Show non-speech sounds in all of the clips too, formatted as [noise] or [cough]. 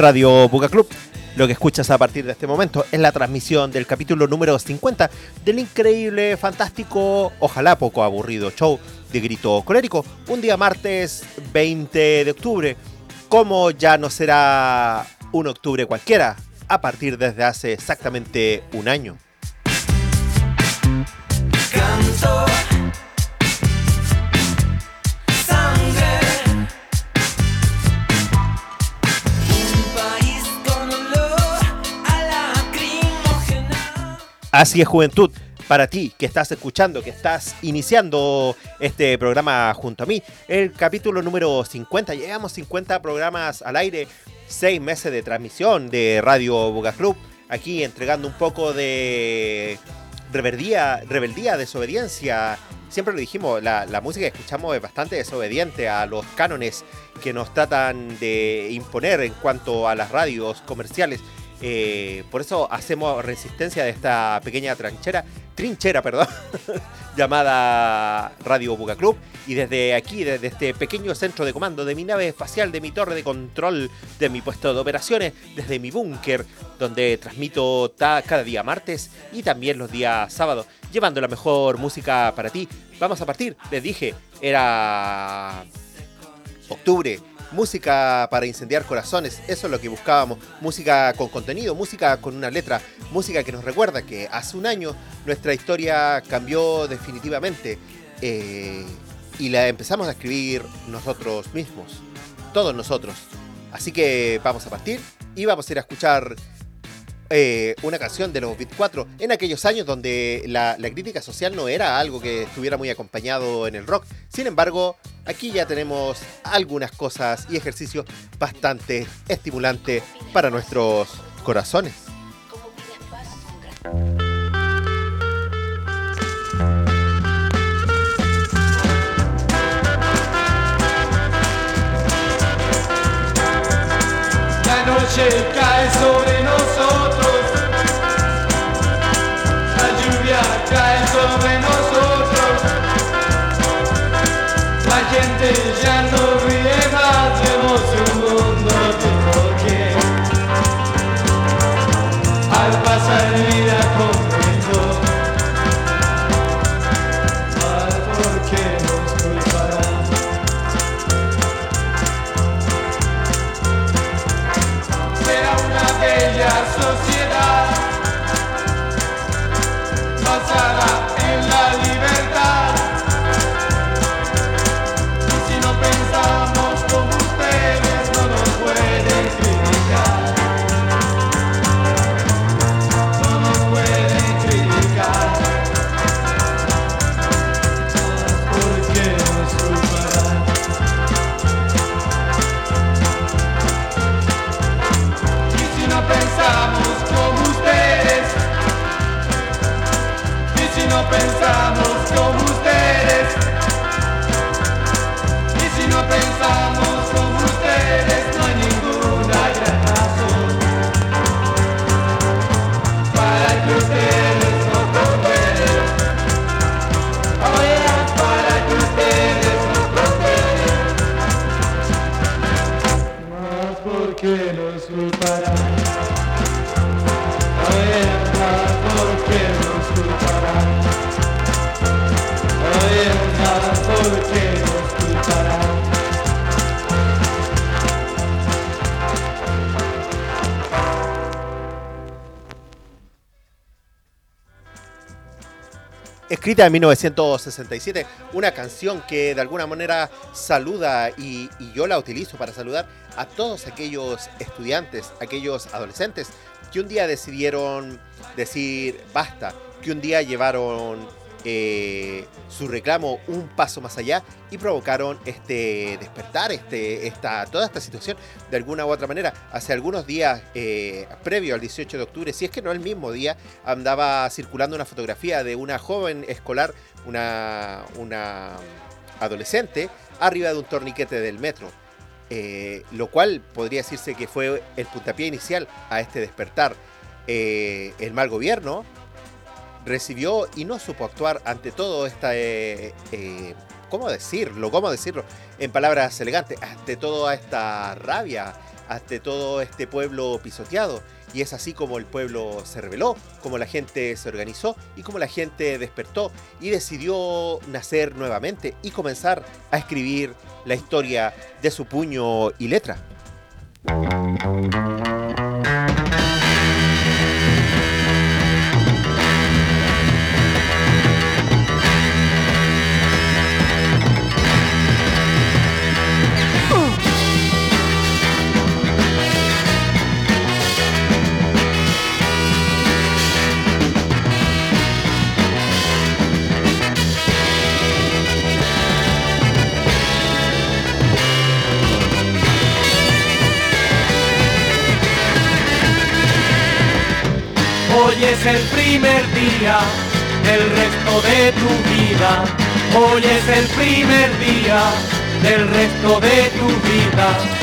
Radio Buga Club. Lo que escuchas a partir de este momento es la transmisión del capítulo número 50 del increíble, fantástico, ojalá poco aburrido show de Grito Colérico, un día martes 20 de octubre, como ya no será un octubre cualquiera, a partir desde hace exactamente un año. Así es, juventud. Para ti que estás escuchando, que estás iniciando este programa junto a mí, el capítulo número 50. Llegamos 50 programas al aire, 6 meses de transmisión de Radio Boga Club. Aquí entregando un poco de rebeldía, rebeldía, desobediencia. Siempre lo dijimos, la, la música que escuchamos es bastante desobediente a los cánones que nos tratan de imponer en cuanto a las radios comerciales eh, por eso hacemos resistencia de esta pequeña tranchera, trinchera, perdón, [laughs] llamada Radio Buga Club. Y desde aquí, desde este pequeño centro de comando de mi nave espacial, de mi torre de control, de mi puesto de operaciones, desde mi búnker, donde transmito cada día martes y también los días sábados, llevando la mejor música para ti. Vamos a partir, les dije, era octubre, música para incendiar corazones, eso es lo que buscábamos, música con contenido, música con una letra, música que nos recuerda que hace un año nuestra historia cambió definitivamente eh, y la empezamos a escribir nosotros mismos, todos nosotros. Así que vamos a partir y vamos a ir a escuchar eh, una canción de los Beat 4 en aquellos años donde la, crítica social no era algo que estuviera muy acompañado en el rock. Sin embargo, aquí ya tenemos algunas cosas y ejercicios bastante estimulantes para nuestros corazones. La noche cae en 1967, una canción que de alguna manera saluda y, y, yo la utilizo para saludar a todos aquellos estudiantes, aquellos adolescentes que un día decidieron decir basta, que un día llevaron eh, su reclamo un paso más allá y provocaron este despertar, este, esta, toda esta situación de alguna u otra manera. Hace algunos días, eh, previo al 18 de octubre, si es que no el mismo día, andaba circulando una fotografía de una joven escolar, una, una adolescente, arriba de un torniquete del metro. Eh, lo cual podría decirse que fue el puntapié inicial a este despertar. Eh, el mal gobierno recibió y no supo actuar ante todo esta... Eh, eh, ¿Cómo decirlo? ¿Cómo decirlo? En palabras elegantes, ante toda esta rabia, ante todo este pueblo pisoteado. Y es así como el pueblo se rebeló, como la gente se organizó y como la gente despertó y decidió nacer nuevamente y comenzar a escribir la historia de su puño y letra. Hoy es el primer día del resto de tu vida. Hoy es el primer día del resto de tu vida.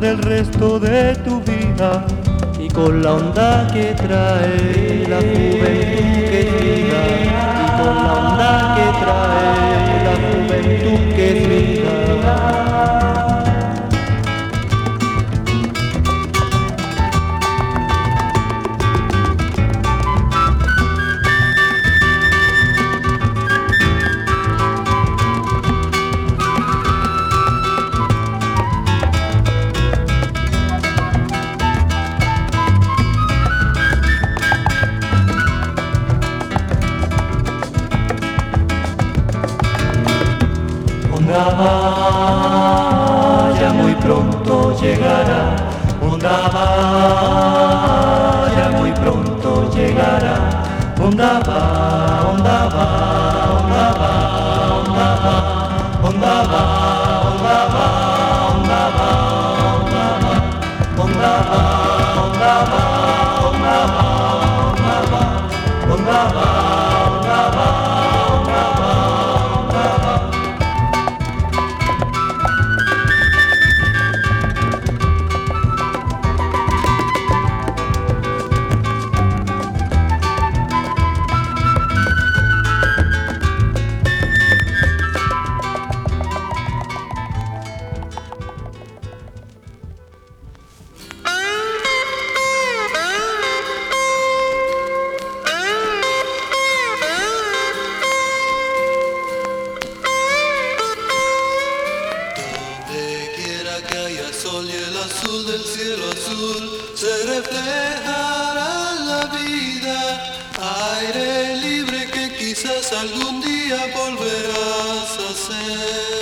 Del resto de tu vida. Y con la onda que trae la juventud que vida. Y con la onda que trae la juventud llegará, Mundamaya muy pronto llegará, un Mundamaya. A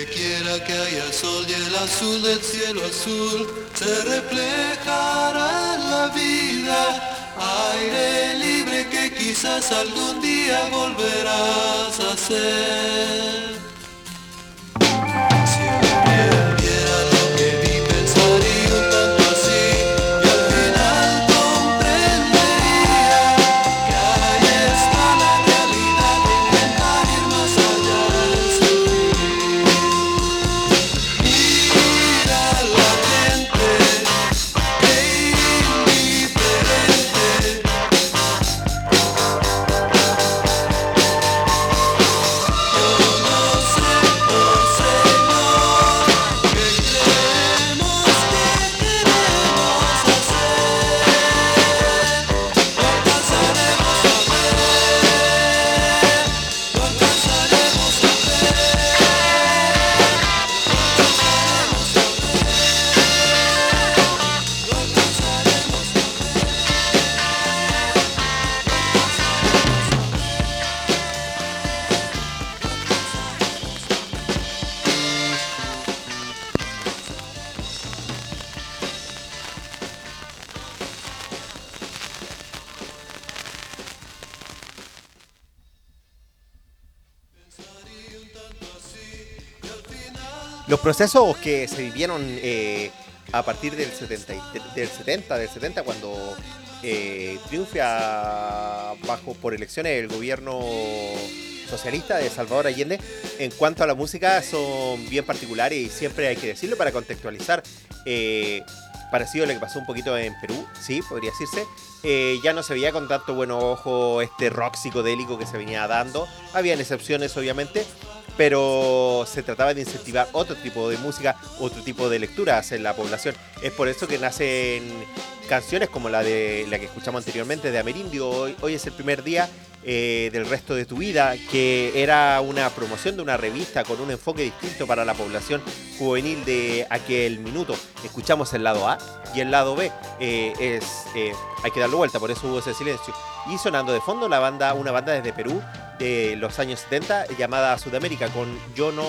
Donde quiera que haya sol y el azul del cielo azul se reflejará en la vida. Aire libre que quizás algún día volverás a ser. Procesos que se vivieron eh, a partir del 70, y- del 70, del 70 cuando eh, triunfa bajo por elecciones el gobierno socialista de Salvador Allende, en cuanto a la música son bien particulares y siempre hay que decirlo para contextualizar. eh, parecido a lo que pasó un poquito en Perú, sí, podría decirse. Eh, ya no se veía con tanto buen ojo este rock psicodélico que se venía dando. Habían excepciones, obviamente, pero se trataba de incentivar otro tipo de música, otro tipo de lecturas en la población. Es por eso que nacen canciones como la de la que escuchamos anteriormente de Amerindio, hoy, hoy es el primer día eh, del resto de tu vida, que era una promoción de una revista con un enfoque distinto para la población juvenil de aquel minuto. Escuchamos el lado A y el lado B eh, es eh, hay que darle vuelta, por eso hubo ese silencio. Y sonando de fondo la banda, una banda desde Perú de los años 70 llamada Sudamérica con Yo no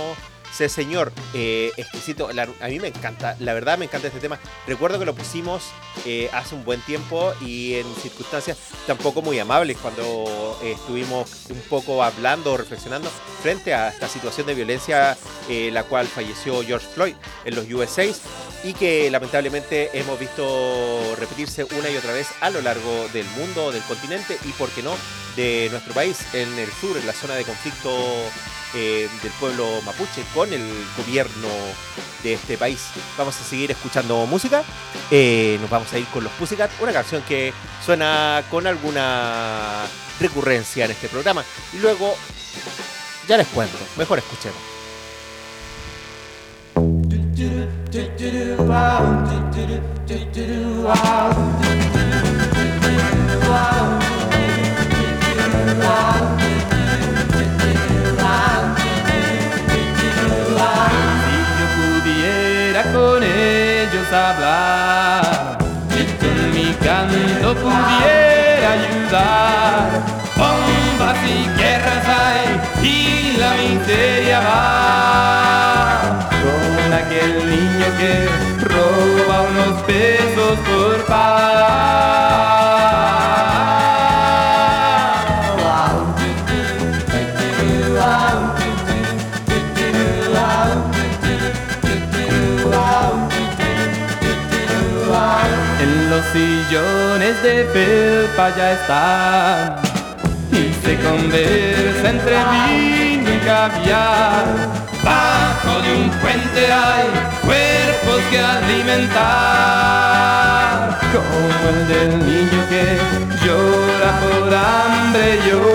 Sí, señor, eh, exquisito. La- a mí me encanta, la verdad me encanta este tema. Recuerdo que lo pusimos eh, hace un buen tiempo y en circunstancias tampoco muy amables cuando eh, estuvimos un poco hablando, reflexionando frente a esta situación de violencia eh, la cual falleció George Floyd en los USA y que lamentablemente hemos visto repetirse una y otra vez a lo largo del mundo, del continente y, por qué no, de nuestro país, en el sur, en la zona de conflicto eh, del pueblo mapuche con el gobierno de este país. Vamos a seguir escuchando música. Eh, nos vamos a ir con los Pussycat, una canción que suena con alguna recurrencia en este programa. Y luego, ya les cuento, mejor escuchemos. [laughs] Si yo pudiera con ellos hablar, mi canto pudiera ayudar, bombas y guerras hay y la miseria va. Con aquel niño que roba unos pesos por paz. Ya están y se conversa entre vino y caviar. Bajo de un puente hay cuerpos que alimentar, como el del niño que llora por hambre y Con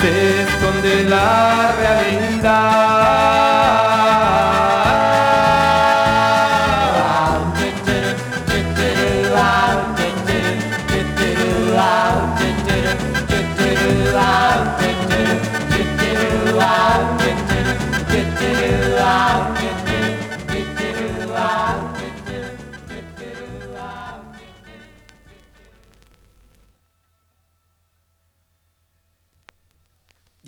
se esconde la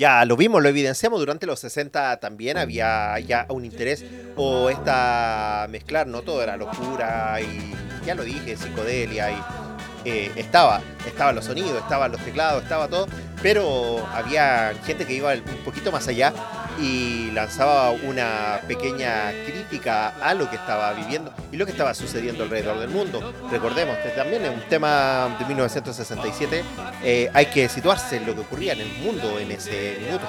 Ya lo vimos, lo evidenciamos durante los 60 también había ya un interés o esta mezclar, no todo era locura y ya lo dije, psicodelia y eh, estaba, estaban los sonidos, estaban los teclados, estaba todo, pero había gente que iba un poquito más allá y lanzaba una pequeña crítica a lo que estaba viviendo y lo que estaba sucediendo alrededor del mundo. Recordemos, que también es un tema de 1967, eh, hay que situarse en lo que ocurría en el mundo en ese minuto.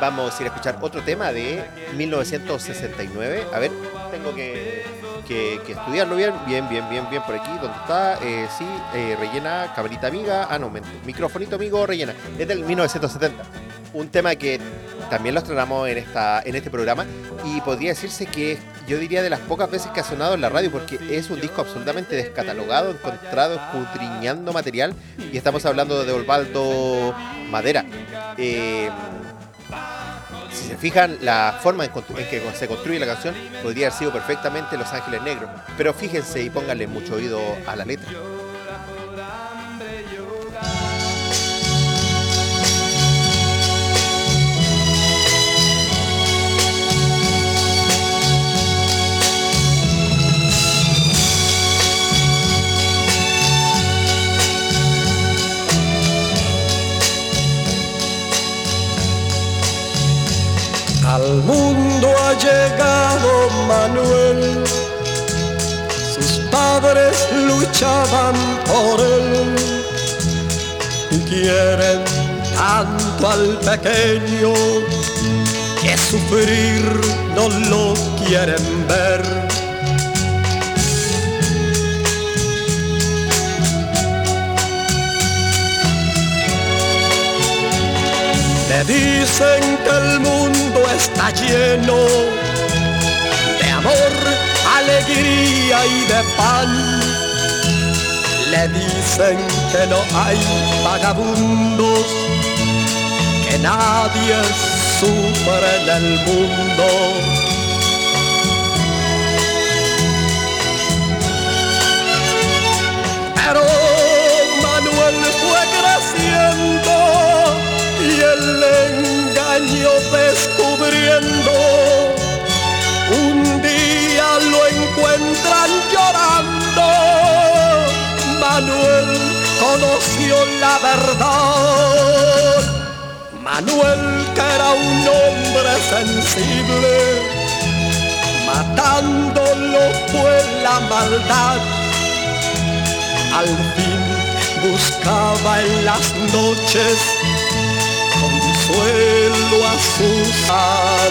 Vamos a ir a escuchar otro tema de 1969. A ver, tengo que, que- estudiarlo bien, bien, bien, bien, bien por aquí. ¿Dónde está? Eh, sí, eh, rellena, camarita amiga. Ah, no, microfonito amigo, rellena. Es del 1970. Un tema que también lo estrenamos en, esta, en este programa y podría decirse que yo diría de las pocas veces que ha sonado en la radio porque es un disco absolutamente descatalogado, encontrado, escudriñando material y estamos hablando de Osvaldo Madera. Eh, si se fijan, la forma en, en que se construye la canción podría haber sido perfectamente Los Ángeles Negros. Pero fíjense y pónganle mucho oído a la letra. A mundo ha llegado Manuel. Sus padres luchaban por él y quieren tanto al pequeño que sufrir no lo quieren ver. Dicen que el mundo está lleno de amor, alegría y de pan. Le dicen que no hay vagabundos, que nadie sufre en el mundo. Pero Manuel fue creciendo el engaño descubriendo. Un día lo encuentran llorando. Manuel conoció la verdad. Manuel que era un hombre sensible, matándolo fue la maldad. Al fin buscaba en las noches consuelo a su sad.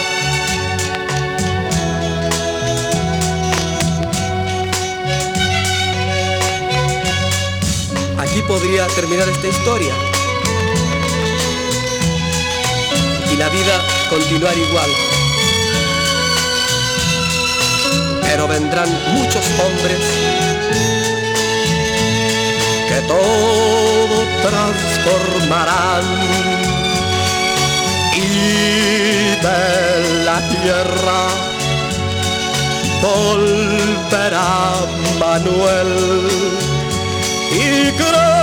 Aquí podría terminar esta historia y la vida continuar igual. Pero vendrán muchos hombres que todo transformarán y de la tierra volverá Manuel y creerá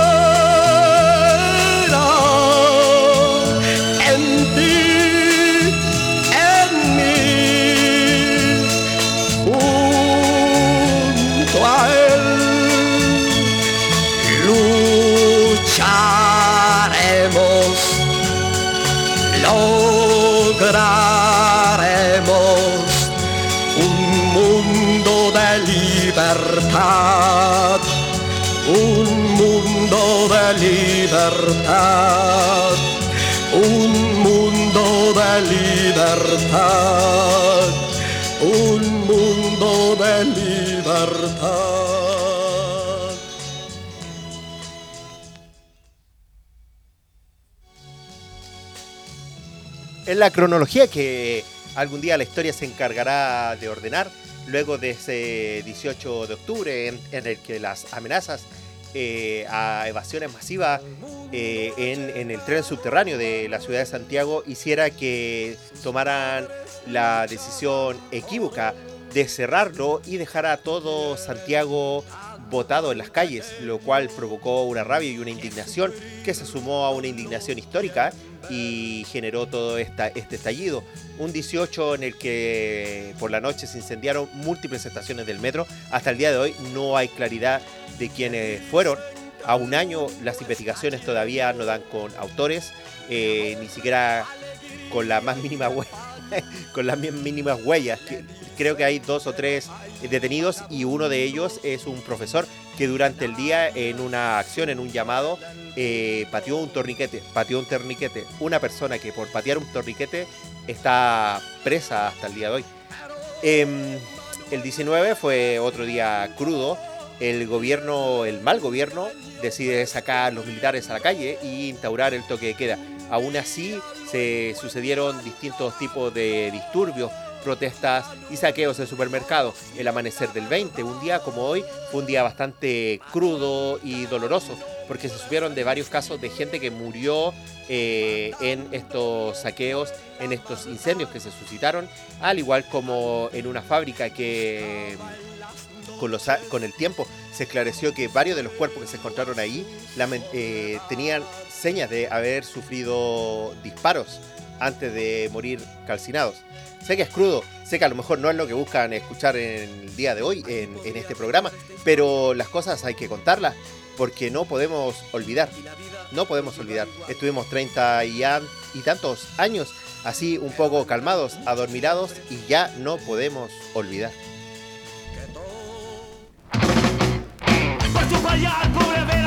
La cronología que algún día la historia se encargará de ordenar, luego de ese 18 de octubre en, el que las amenazas eh, a evasiones masivas eh, en, en el tren subterráneo de la ciudad de Santiago hiciera que tomaran la decisión equívoca de cerrarlo y dejar a todo Santiago botado en las calles, lo cual provocó una rabia y una indignación que se sumó a una indignación histórica y generó todo este estallido. Un 18 en el que por la noche se incendiaron múltiples estaciones del metro. Hasta el día de hoy no hay claridad de quiénes fueron. A un año las investigaciones todavía no dan con autores, eh, ni siquiera con la más mínima hue- [laughs] con las mínimas huellas. Creo que hay dos o tres detenidos y uno de ellos es un profesor que durante el día en una acción, en un llamado, eh, pateó un torniquete, pateó un torniquete. Una persona que por patear un torniquete está presa hasta el día de hoy. Em, el 19 fue otro día crudo. El gobierno, el mal gobierno, decide sacar a los militares a la calle y instaurar el toque de queda. Aún así, se sucedieron distintos tipos de disturbios, protestas y saqueos en supermercados. El amanecer del 20, un día como hoy, fue un día bastante crudo y doloroso, porque se supieron de varios casos de gente que murió eh, en estos saqueos, en estos incendios que se suscitaron, al igual como en una fábrica que con, los, con el tiempo se esclareció que varios de los cuerpos que se encontraron ahí eh, tenían señas de haber sufrido disparos antes de morir calcinados. Sé que es crudo, sé que a lo mejor no es lo que buscan escuchar en el día de hoy, en, en este programa, pero las cosas hay que contarlas porque no podemos olvidar, no podemos olvidar. Estuvimos 30 y, y tantos años así un poco calmados, adormilados y ya no podemos olvidar. tu fallar, por vera.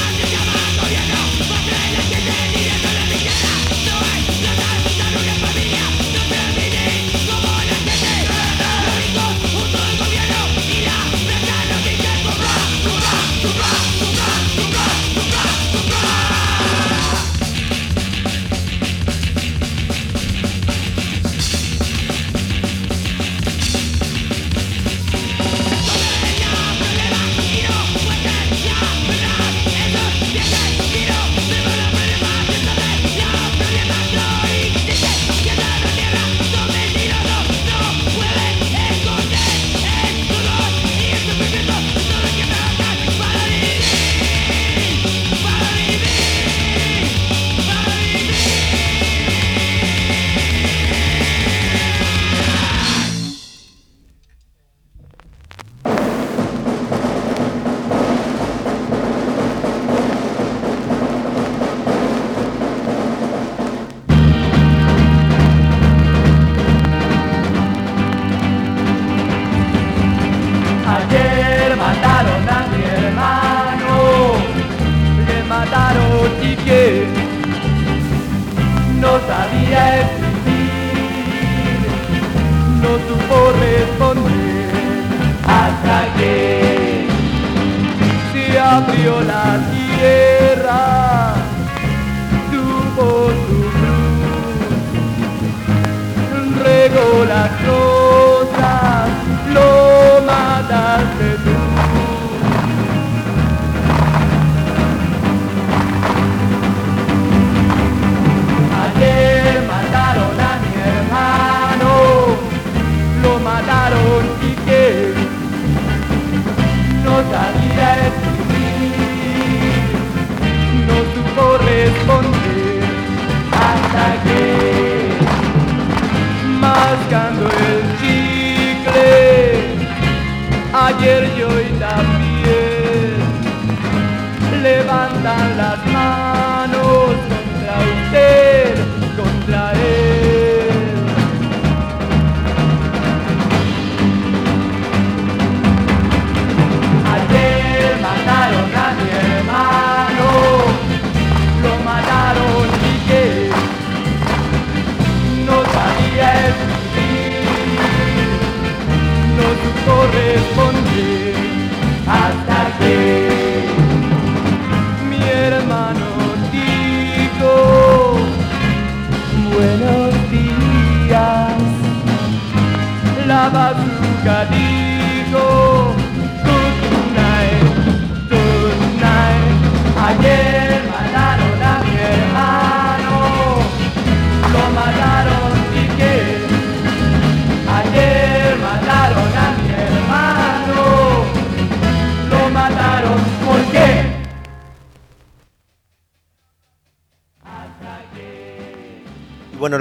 Yeah.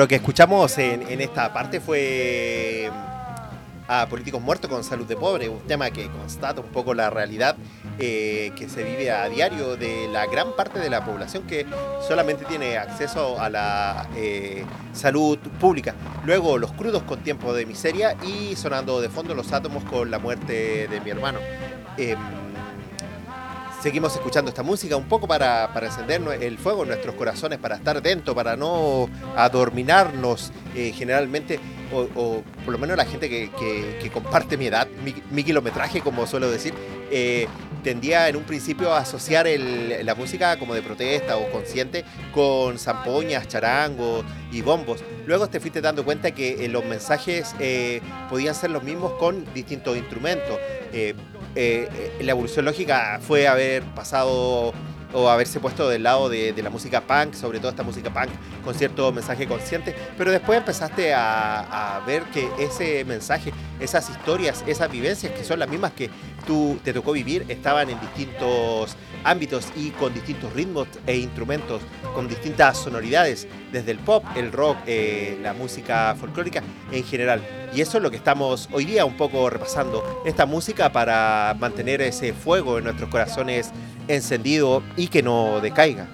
Lo que escuchamos en, esta parte fue a Políticos Muertos con Salud de Pobre, un tema que constata un poco la realidad eh, que se vive a diario de la gran parte de la población que solamente tiene acceso a la eh, salud pública. Luego los crudos con tiempo de miseria y sonando de fondo los átomos con la muerte de mi hermano. Em, seguimos escuchando esta música un poco para, para encender el fuego en nuestros corazones, para estar atentos, para no adorminarnos eh, generalmente, o, por lo menos la gente que, comparte mi edad, mi, kilometraje, como suelo decir, eh, tendía en un principio a asociar la música como de protesta o consciente con zampoñas, charangos y bombos. Luego te fuiste dando cuenta que eh, los mensajes podían ser los mismos con distintos instrumentos. Eh, la evolución lógica fue haber pasado o haberse puesto del lado de, de la música punk, sobre todo esta música punk con cierto mensaje consciente, pero después empezaste a, a ver que ese mensaje, esas historias, esas vivencias que son las mismas que tú te tocó vivir, estaban en distintos ámbitos y con distintos ritmos e instrumentos, con distintas sonoridades, desde el pop, el rock, eh, la música folclórica en general. Y eso es lo que estamos hoy día un poco repasando, esta música para mantener ese fuego en nuestros corazones encendido y que no decaiga.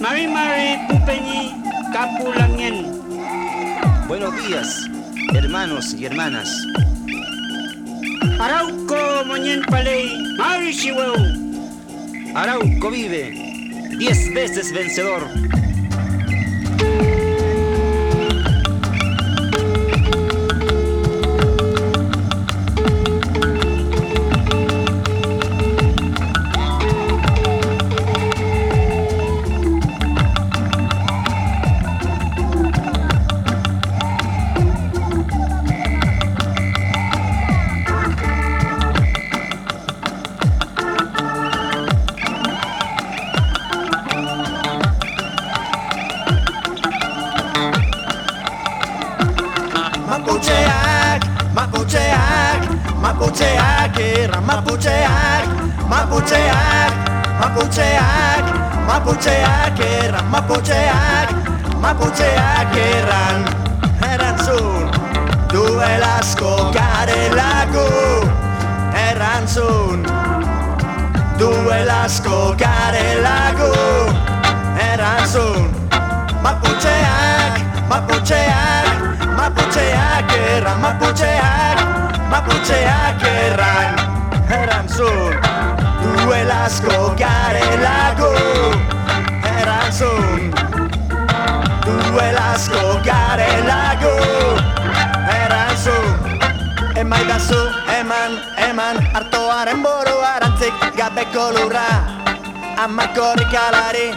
Mari Mari Pupeñi Capulangen. Buenos días, hermanos y hermanas. Arauco Moñen Palei Arauco vive, diez veces vencedor. Maputxeak erran, maputxeak, maputxeak erran. Erantzun, duel asko garelako. Erantzun, duel asko garelako. Erantzun, maputxeak, maputxeak, maputxeak erran Maputxeak, maputxeak erran. Erantzun, duel asko garelako Erantzun, duel asko garelako erantzun, duelazko garelako, erantzun, emaidazu, eman, eman, hartoaren boroa arantzik gabeko lurra, amar korrikalari,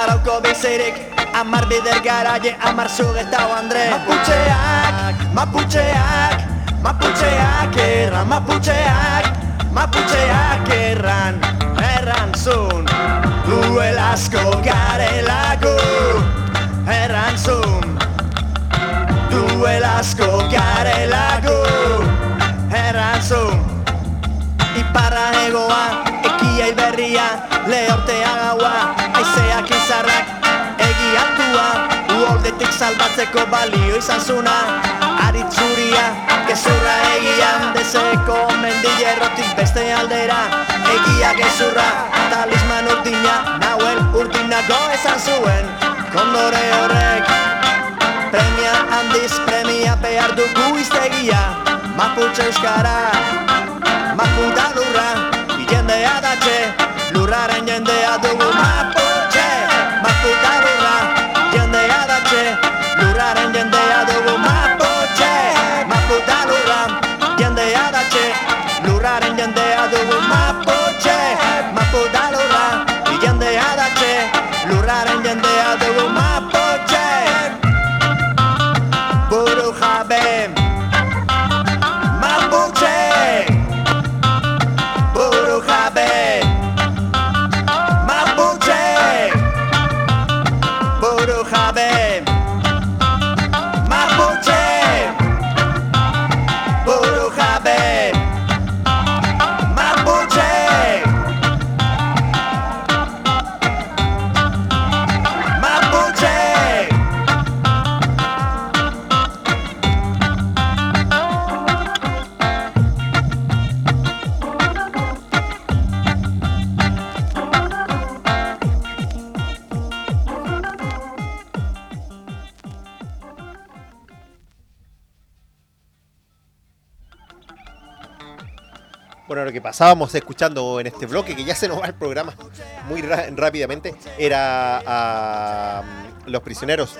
arauko bizirik, amar bider garaie, amar zugeta Andre. Maputxeak, maputxeak, maputxeak erran, maputxeak, maputxeak duelazko garelako, errantzun, duelazko garelako, errantzun, iparra egoa, ekia iberria, lehortea gaua, aizeak izarrak, egi altua, uoldetik salbatzeko balio izan zuna, aritzuria, gezurra egian, deseko mendillerrotik beste aldera, egia gezurra, talisman urdina, nahuel urdinago esan zuen, kondore horrek, premia handiz premia behar dugu iztegia, Maputxe euskara, Mapuda lurra, jendea datxe, lurraren jendea dugu Maputxe, Mapuda Bueno, lo que pasábamos escuchando en este bloque, que ya se nos va el programa muy rápidamente, era a mm, Los Prisioneros,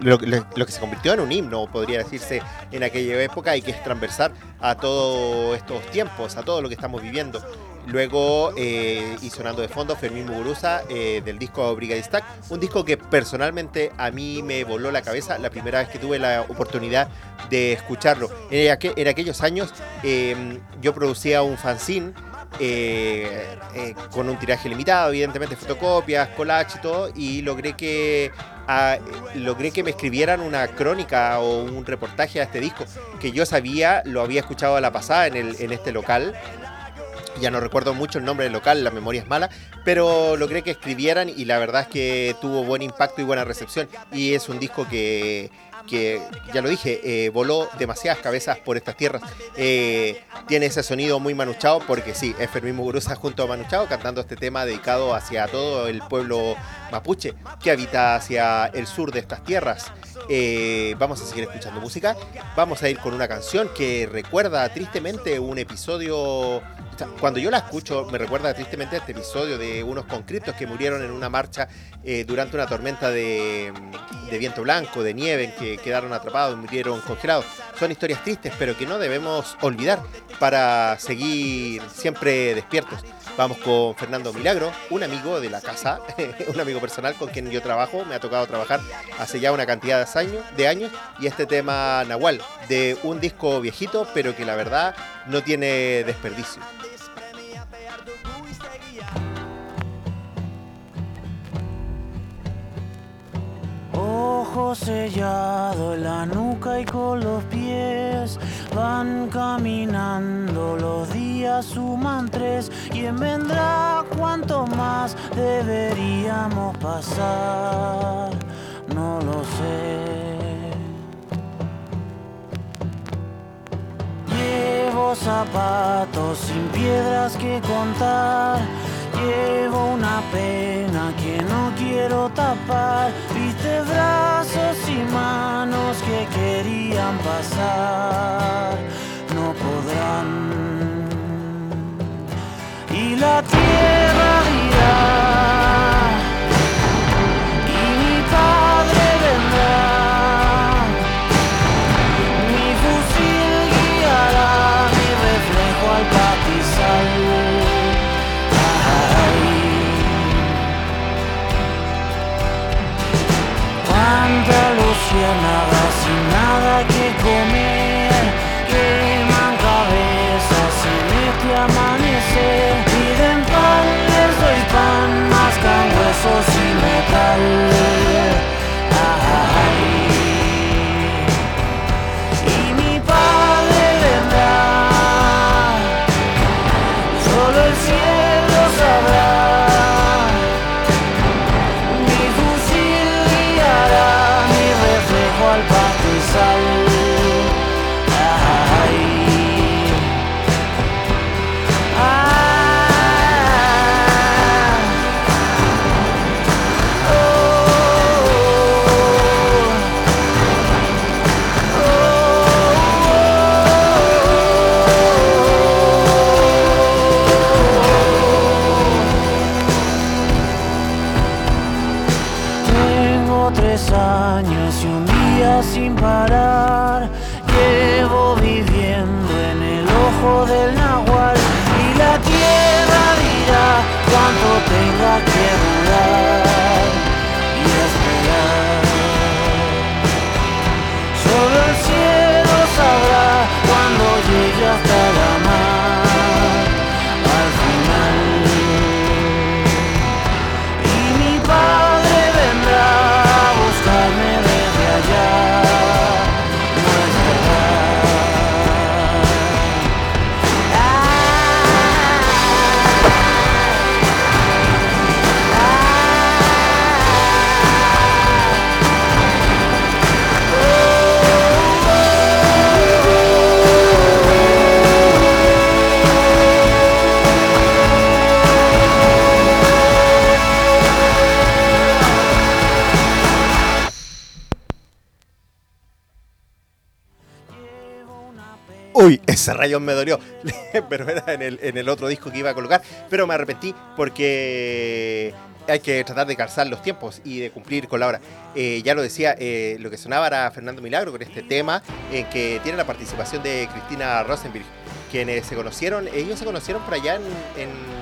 lo, que se convirtió en un himno, podría decirse, en aquella época y que es transversal a todos estos tiempos, a todo lo que estamos viviendo. Luego, eh, y sonando de fondo, Fermín Muguruza eh, del disco Brigade Stack, un disco que personalmente a mí me voló la cabeza la primera vez que tuve la oportunidad de escucharlo. En, en aquellos años eh, yo producía un fanzine eh, eh, con un tiraje limitado, evidentemente fotocopias, collage y todo, y logré que ah, logré que me escribieran una crónica o un reportaje a este disco que yo sabía, lo había escuchado a la pasada en, el, en este local. Ya no recuerdo mucho el nombre del local, la memoria es mala, pero logré que escribieran y la verdad es que tuvo buen impacto y buena recepción. Y es un disco que, que ya lo dije, eh, voló demasiadas cabezas por estas tierras. Eh, tiene ese sonido muy manuchado, porque sí, es Fermín Muguruza junto a Manuchao cantando este tema dedicado hacia todo el pueblo mapuche que habita hacia el sur de estas tierras. Eh, vamos a seguir escuchando música. Vamos a ir con una canción que recuerda tristemente un episodio. Cuando yo la escucho, me recuerda tristemente este episodio de unos conscriptos que murieron en una marcha durante una tormenta de, de viento blanco, de nieve, en que quedaron atrapados murieron congelados. Son historias tristes, pero que no debemos olvidar para seguir siempre despiertos. Vamos con Fernando Milagro, un amigo de la casa, [laughs] un amigo personal con quien yo trabajo, me ha tocado trabajar hace ya una cantidad de años, de años y este tema Nahual, de un disco viejito, pero que la verdad no tiene desperdicio. Ojo sellado en la nuca y con los pies van caminando, los días suman tres ¿Quién vendrá? ¿Cuánto más deberíamos pasar? No lo sé. Llevo zapatos sin piedras que contar. Llevo una pena que no quiero tapar. Viste brazos y manos que querían pasar. No podrán. Y la tierra dirá. I tres años y un día sin parar. Llevo viviendo en el ojo del nahual y la tierra dirá cuánto tenga que durar ese rayón me dolió. [laughs] pero era en el, otro disco que iba a colocar. Pero me arrepentí porque hay que tratar de calzar los tiempos y de cumplir con la hora. Eh, ya lo decía, eh, lo que sonaba era Fernando Milagro con este tema en que tiene la participación de Cristina Rosenberg, quienes se conocieron, ellos se conocieron por allá en,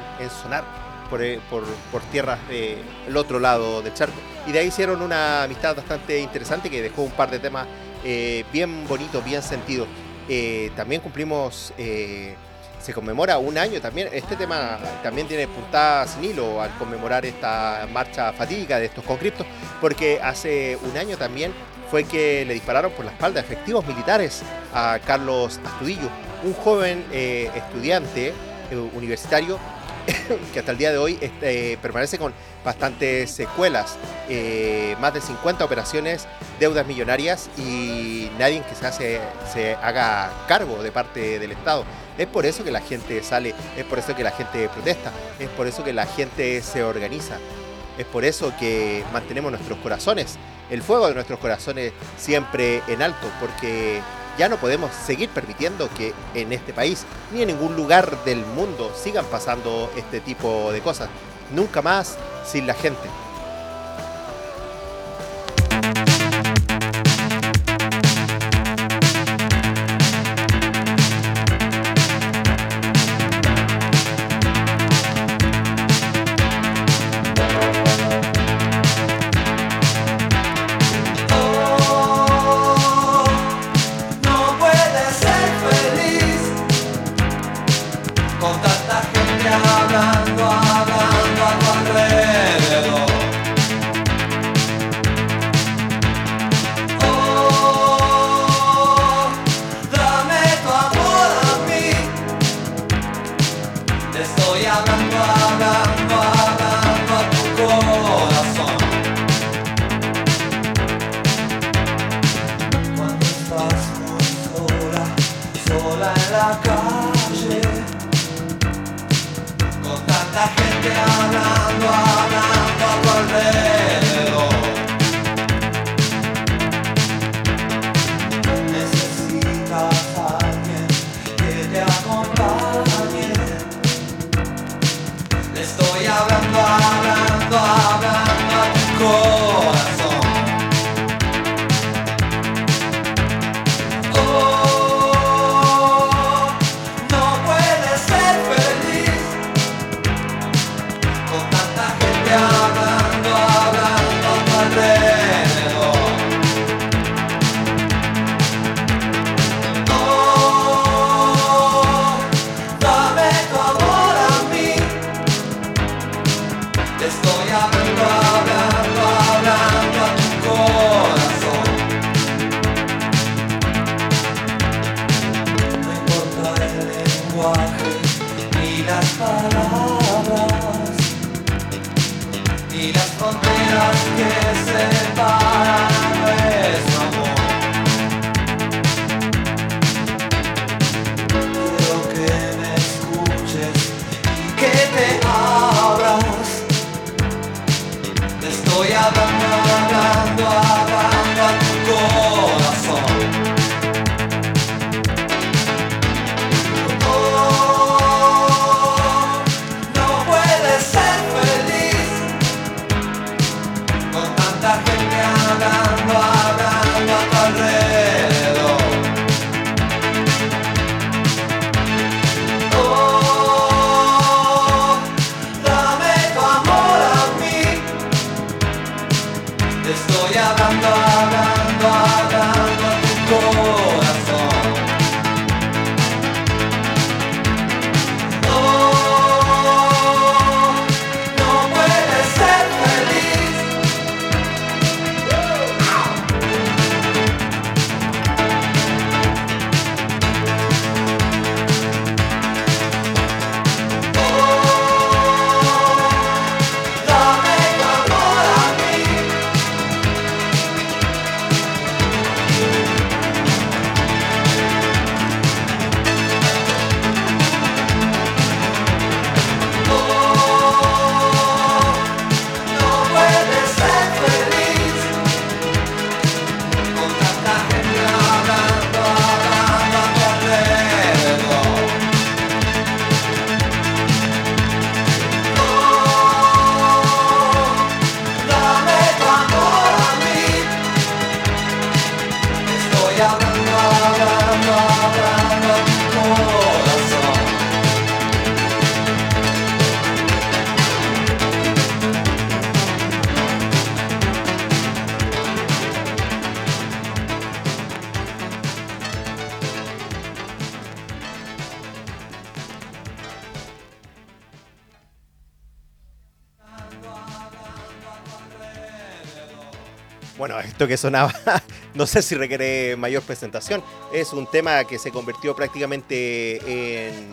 Sonar, por, eh, por, tierras del otro lado del charco. Y de ahí hicieron una amistad bastante interesante que dejó un par de temas eh, bien bonitos, bien sentidos. Eh, también cumplimos, eh, se conmemora un año también. Este tema también tiene puntada sin hilo al conmemorar esta marcha fatídica de estos conscriptos, porque hace un año también fue que le dispararon por la espalda efectivos militares a Carlos Astudillo, un joven eh, estudiante universitario que hasta el día de hoy este, permanece con bastantes secuelas, eh, más de 50 operaciones, deudas millonarias y nadie que se, hace, se haga cargo de parte del Estado. Es por eso que la gente sale, es por eso que la gente protesta, es por eso que la gente se organiza, es por eso que mantenemos nuestros corazones, el fuego de nuestros corazones siempre en alto, porque ya no podemos seguir permitiendo que en este país ni en ningún lugar del mundo sigan pasando este tipo de cosas. Nunca más sin la gente. Que sonaba, [laughs] no sé si requiere mayor presentación. Es un tema que se convirtió prácticamente en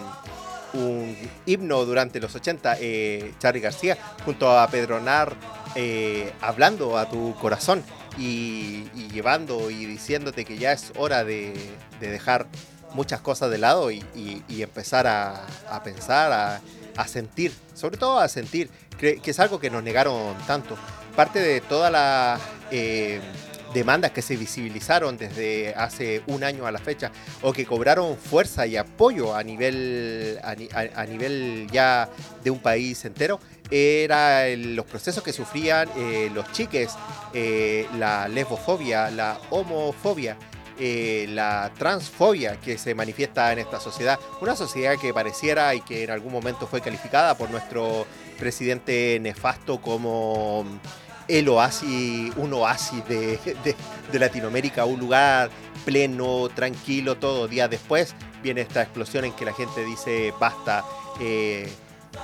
un himno durante los 80. Eh, Charly García junto a Pedro Nar eh, hablando a tu corazón y, llevando y diciéndote que ya es hora de, de dejar muchas cosas de lado y, empezar a, pensar, a, a sentir, sobre todo a sentir, que, que es algo que nos negaron tanto. Parte de todas las eh, demandas que se visibilizaron desde hace un año a la fecha o que cobraron fuerza y apoyo a nivel, a, ni- a- a nivel ya de un país entero, era el- los procesos que sufrían eh, los chiques, eh, la lesbofobia, la homofobia, la transfobia que se manifiesta en esta sociedad. Una sociedad que pareciera y que en algún momento fue calificada por nuestro presidente nefasto como el oasis, un oasis de, de- Latinoamérica, un lugar pleno, tranquilo, todo. Días después viene esta explosión en que la gente dice basta. eh,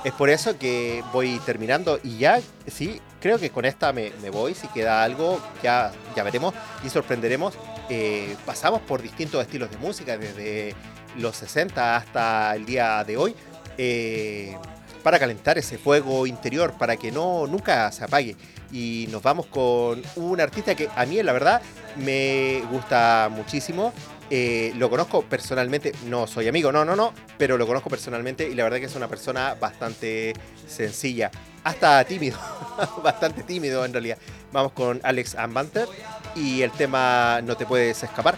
es por eso que voy terminando y ya, sí, creo que con esta me, me voy. Si queda algo, ya, ya veremos y sorprenderemos. Eh, pasamos por distintos estilos de música, desde los 60 hasta el día de hoy. Eh, para calentar ese fuego interior, para que no nunca se apague. Y nos vamos con un artista que a mí, la verdad, me gusta muchísimo. Eh, lo conozco personalmente, no soy amigo, no, no, no, pero lo conozco personalmente y la verdad que es una persona bastante sencilla, hasta tímido, [laughs] bastante tímido en realidad. Vamos con Alex Ambanter y el tema No te puedes escapar.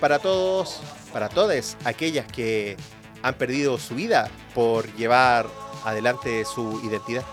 Para todos, para todas aquellas que han perdido su vida por llevar adelante su identidad.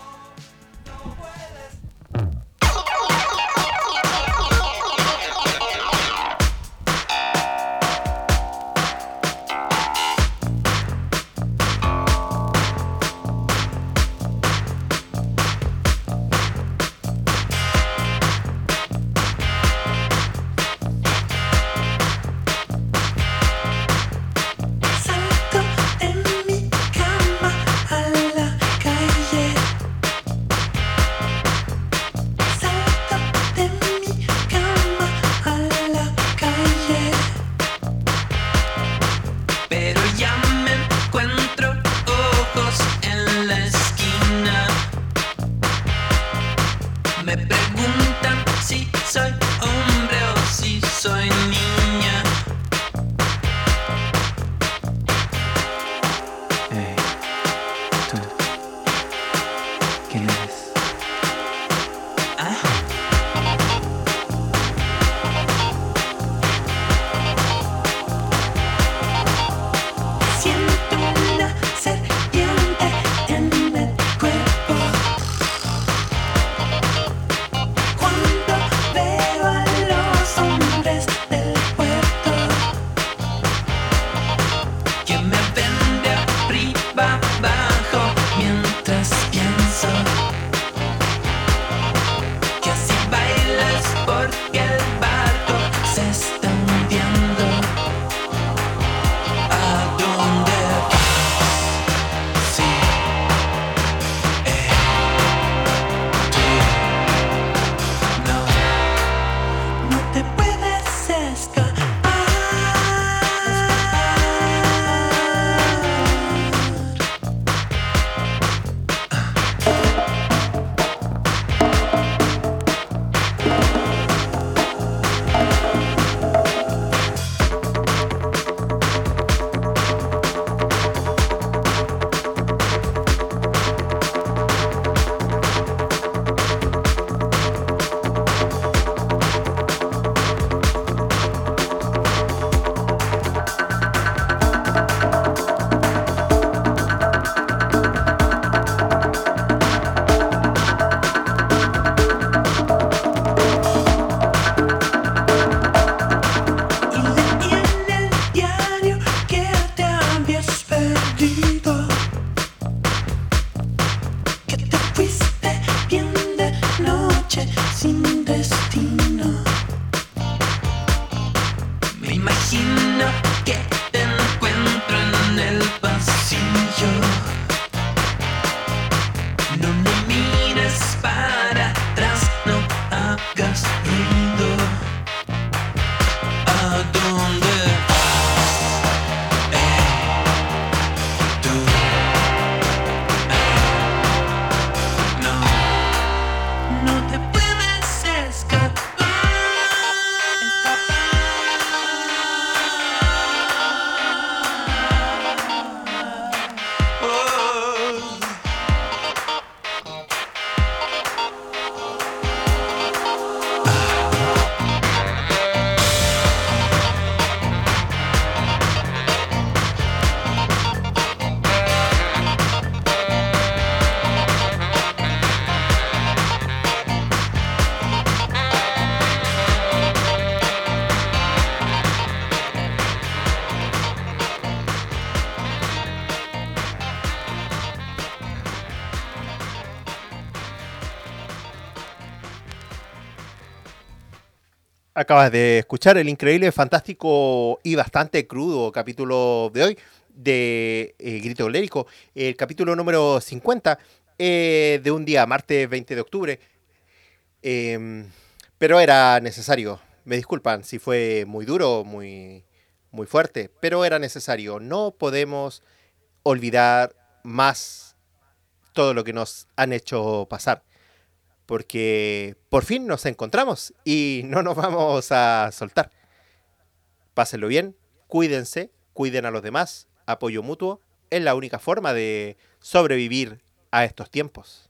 Acabas de escuchar el increíble, fantástico y bastante crudo capítulo de hoy de eh, Grito Colérico, el capítulo número 50 eh, de un día, martes 20 de octubre. Em, pero era necesario. Me disculpan si fue muy duro, muy, muy fuerte, pero era necesario. No podemos olvidar más todo lo que nos han hecho pasar. Porque por fin nos encontramos y no nos vamos a soltar. Pásenlo bien, cuídense, cuiden a los demás, apoyo mutuo, es la única forma de sobrevivir a estos tiempos.